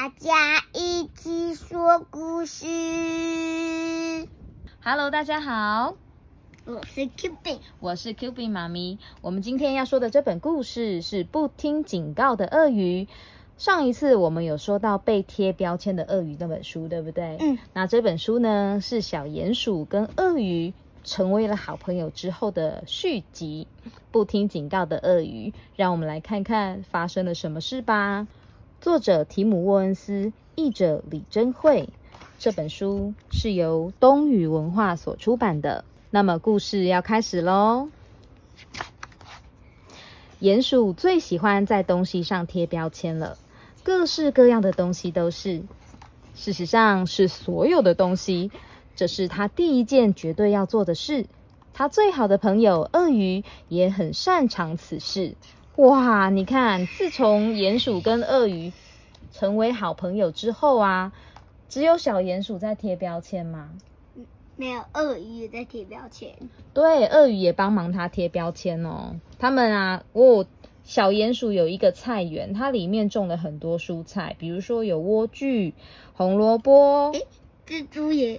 大家一起说故事。Hello，大家好，我是 Q B，我是 Q B 妈咪。我们今天要说的这本故事是不听警告的鳄鱼。上一次我们有说到被贴标签的鳄鱼那本书，对不对？嗯。那这本书呢，是小鼹鼠跟鳄鱼成为了好朋友之后的续集，《不听警告的鳄鱼》。让我们来看看发生了什么事吧。作者提姆·沃恩斯，译者李珍慧。这本书是由东宇文化所出版的。那么故事要开始喽。鼹鼠最喜欢在东西上贴标签了，各式各样的东西都是。事实上是所有的东西，这是他第一件绝对要做的事。他最好的朋友鳄鱼也很擅长此事。哇，你看，自从鼹鼠跟鳄鱼成为好朋友之后啊，只有小鼹鼠在贴标签吗？没有鳄鱼也在贴标签。对，鳄鱼也帮忙它贴标签哦。他们啊，哦，小鼹鼠有一个菜园，它里面种了很多蔬菜，比如说有莴苣、红萝卜。诶，蜘蛛也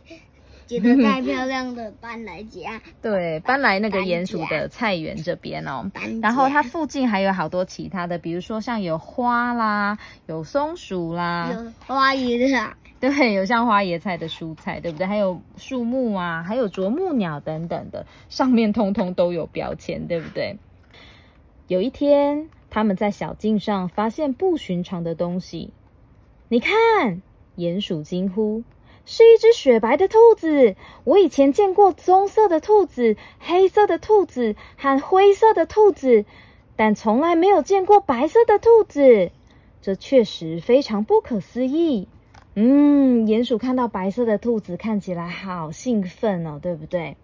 觉得太漂亮的搬来家。对，搬来那个鼹鼠的菜园这边哦。然后它附近还有好多其他的，比如说像有花啦，有松鼠啦，有花椰的啊，对，有像花椰菜的蔬菜，对不对？还有树木啊，还有啄木鸟等等的，上面通通都有标签，对不对？有一天，他们在小径上发现不寻常的东西。你看，鼹鼠惊呼：“是一只雪白的兔子！我以前见过棕色的兔子、黑色的兔子和灰色的兔子，但从来没有见过白色的兔子。这确实非常不可思议。”嗯，鼹鼠看到白色的兔子，看起来好兴奋哦，对不对？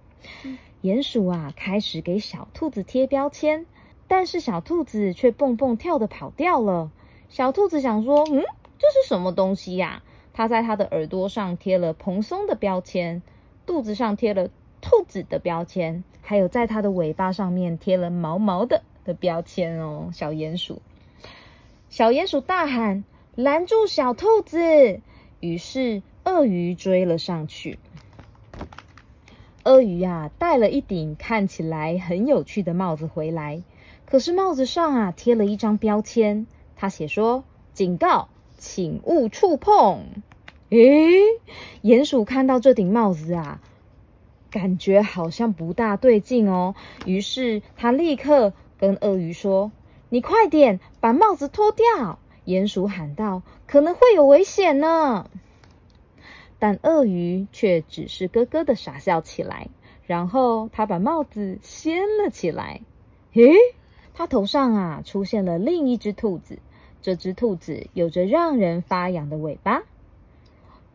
鼹鼠啊，开始给小兔子贴标签，但是小兔子却蹦蹦跳的跑掉了。小兔子想说：“嗯，这是什么东西呀、它在它的耳朵上贴了蓬松的标签，肚子上贴了兔子的标签，还有在它的尾巴上面贴了毛毛的的标签哦。小鼹鼠，小鼹鼠大喊：“拦住小兔子！”于是鳄鱼追了上去。鳄鱼啊，戴了一顶看起来很有趣的帽子回来，可是帽子上啊贴了一张标签，他写说：“警告，请勿触碰。”诶，鼹鼠看到这顶帽子啊，感觉好像不大对劲哦，于是他立刻跟鳄鱼说：“你快点把帽子脱掉！”鼹鼠喊道：“可能会有危险呢。”但鳄鱼却只是咯咯的傻笑起来，然后他把帽子掀了起来。诶，他头上啊出现了另一只兔子，这只兔子有着让人发痒的尾巴。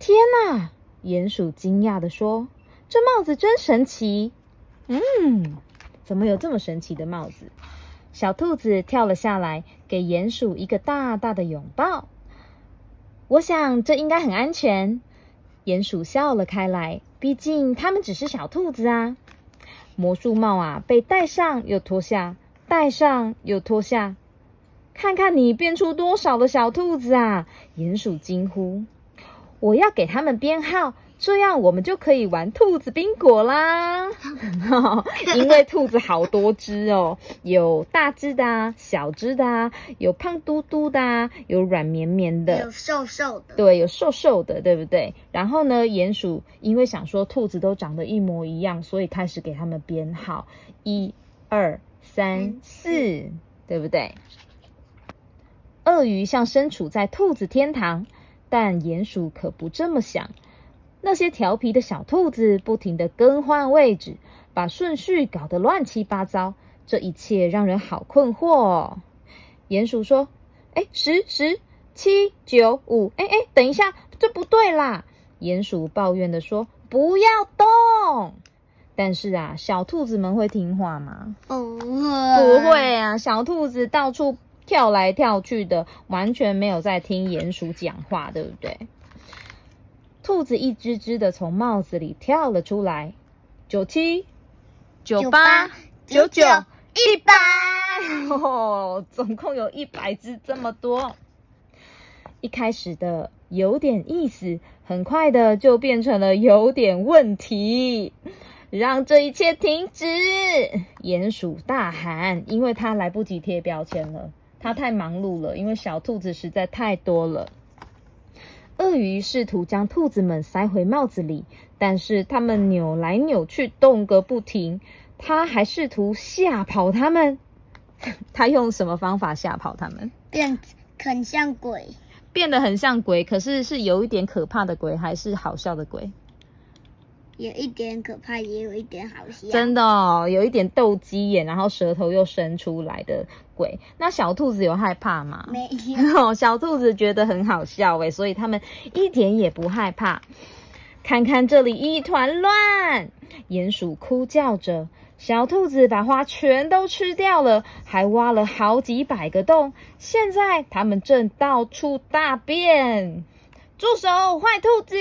天哪！鼹鼠惊讶的说：“这帽子真神奇。”嗯，怎么有这么神奇的帽子？小兔子跳了下来，给鼹鼠一个大大的拥抱。我想这应该很安全。鼹鼠笑了开来，毕竟他们只是小兔子啊。魔术帽啊，被戴上又脱下，戴上又脱下。看看你变出多少的小兔子啊！鼹鼠惊呼：“我要给他们编号，这样我们就可以玩兔子宾果啦！因为兔子好多只哦，有大只的啊，小只的啊，有胖嘟嘟的啊，有软绵绵的，有瘦瘦的。对，有瘦瘦的，对不对？然后呢，鼹鼠因为想说兔子都长得一模一样，所以开始给他们编号，一、二、三、四，对不对？鳄鱼像身处在兔子天堂，但鼹鼠可不这么想。那些调皮的小兔子不停地更换位置，把顺序搞得乱七八糟，这一切让人好困惑哦。鼹鼠说：“哎，十十七九五，哎哎，等一下，这不对啦！”鼹鼠抱怨的说：“不要动。”但是啊，小兔子们会听话吗？不会，不会啊，小兔子到处跳来跳去的，完全没有在听鼹鼠讲话，对不对？兔子一只只的从帽子里跳了出来，九七、九八、九九、一百，哦，总共有一百只这么多。一开始的有点意思，很快的就变成了有点问题。让这一切停止！鼹鼠大喊，因为他来不及贴标签了，他太忙碌了，因为小兔子实在太多了。鳄鱼试图将兔子们塞回帽子里，但是它们扭来扭去，动个不停。他还试图吓跑它们。他用什么方法吓跑它们？变很像鬼，变得很像鬼，可是是有一点可怕的鬼，还是好笑的鬼？有一点可怕，也有一点好笑。真的哦，有一点斗鸡眼，然后舌头又伸出来的鬼。那小兔子有害怕吗？没有。小兔子觉得很好笑诶，所以他们一点也不害怕。看看这里一团乱，鼹鼠哭叫着。小兔子把花全都吃掉了，还挖了好几百个洞。现在它们正到处大便。住手，坏兔子！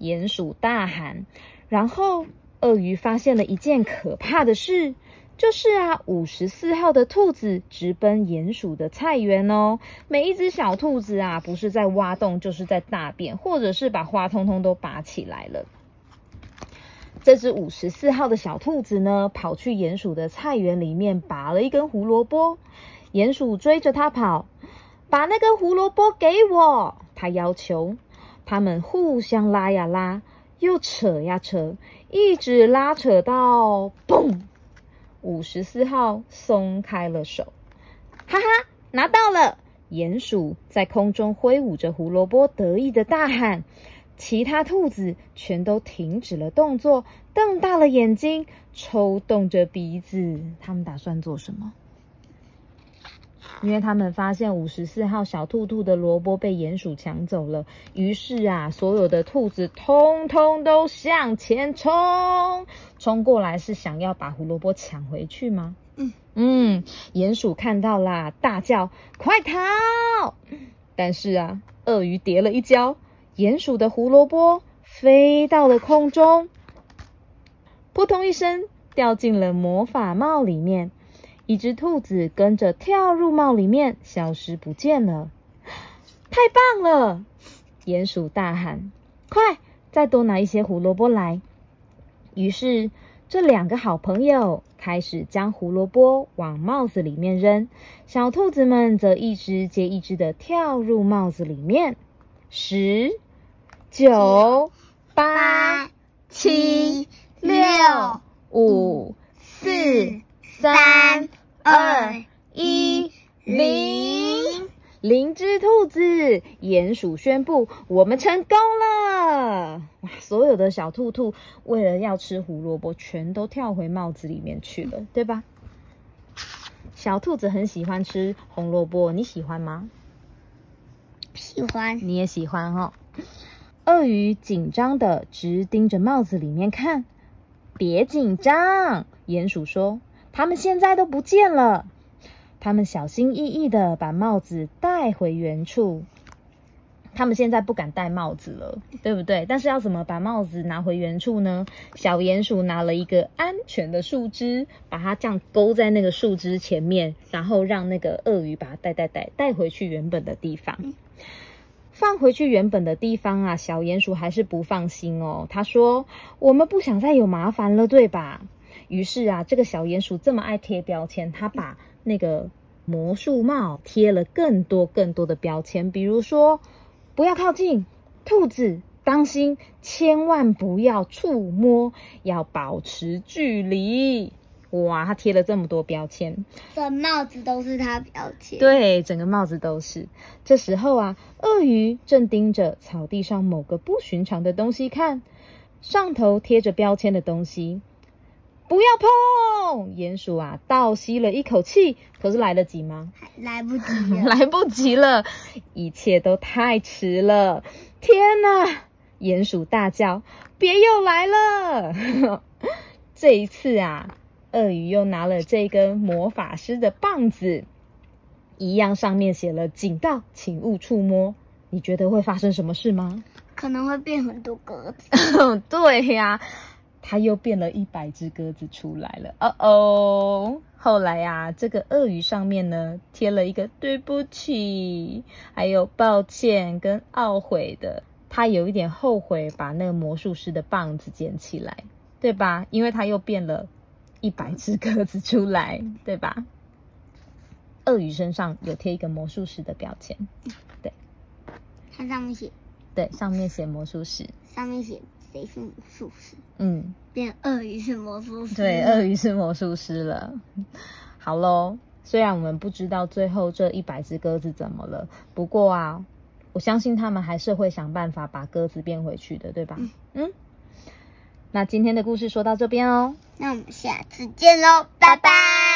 鼹鼠大喊。然后，鳄鱼发现了一件可怕的事，就是啊，五十四号的兔子直奔鼹鼠的菜园哦。每一只小兔子啊，不是在挖洞，就是在大便，或者是把花通通都拔起来了。这只五十四号的小兔子呢，跑去鼹鼠的菜园里面拔了一根胡萝卜。鼹鼠追着它跑，把那根胡萝卜给我，它要求。他们互相拉呀拉，又扯呀扯，一直拉扯到嘣，五十四号松开了手。哈哈，拿到了！鼹鼠在空中挥舞着胡萝卜，得意的大喊。其他兔子全都停止了动作，瞪大了眼睛，抽动着鼻子。他们打算做什么？因为他们发现五十四号小兔兔的萝卜被鼹鼠抢走了。于是啊，所有的兔子通通都向前冲，冲过来是想要把胡萝卜抢回去吗？嗯嗯，鼹鼠看到啦，大叫：“快逃！”但是啊，鳄鱼跌了一跤。鼹鼠的胡萝卜飞到了空中，扑通一声掉进了魔法帽里面。一只兔子跟着跳入帽里面，消失不见了。太棒了！鼹鼠大喊：“快，再多拿一些胡萝卜来！”于是，这两个好朋友开始将胡萝卜往帽子里面扔，小兔子们则一只接一只的跳入帽子里面。十。九、八、七、六、五、四、三、二、一、零，零只兔子，鼹鼠宣布我们成功了！哇，所有的小兔兔为了要吃胡萝卜，全都跳回帽子里面去了，对吧？小兔子很喜欢吃红萝卜，你喜欢吗？喜欢。你也喜欢哈。鳄鱼紧张的直盯着帽子里面看，别紧张，鼹鼠说：“他们现在都不见了。”他们小心翼翼的把帽子带回原处。他们现在不敢戴帽子了，对不对？但是要怎么把帽子拿回原处呢？小鼹鼠拿了一个安全的树枝，把它这样勾在那个树枝前面，然后让那个鳄鱼把它带带带带回去原本的地方。放回去原本的地方啊，小鼹鼠还是不放心哦。他说：“我们不想再有麻烦了，对吧？”于是啊，这个小鼹鼠这么爱贴标签，它把那个魔术帽贴了更多更多的标签，比如说“不要靠近”，“兔子当心”，“千万不要触摸”，“要保持距离”。哇，他贴了这么多标签，整帽子都是他标签。对，整个帽子都是。这时候啊，鳄鱼正盯着草地上某个不寻常的东西看，上头贴着标签的东西，不要碰！鼹鼠啊，倒吸了一口气，可是来得及吗？来不及了，来不及了，一切都太迟了！天哪！鼹鼠大叫：“别又来了！” 这一次啊。鳄鱼又拿了这根魔法师的棒子，一样上面写了警告，请勿触摸。你觉得会发生什么事吗？可能会变很多格子。对呀，他又变了一百只鸽子出来了。哦哦，后来呀、这个鳄鱼上面呢贴了一个对不起，还有抱歉跟懊悔的。他有一点后悔把那个魔术师的棒子捡起来，对吧？因为他又变了一百只鸽子出来，对吧？鳄鱼身上有贴一个魔术师的标签，对它上面写对，上面写魔术师。上面写谁是魔术师，嗯，变鳄鱼是魔术师。对，鳄鱼是魔术师了。好喽，虽然我们不知道最后这一百只鸽子怎么了，不过啊，我相信他们还是会想办法把鸽子变回去的，对吧？嗯。那今天的故事说到这边哦。那我们下次见喽，拜拜。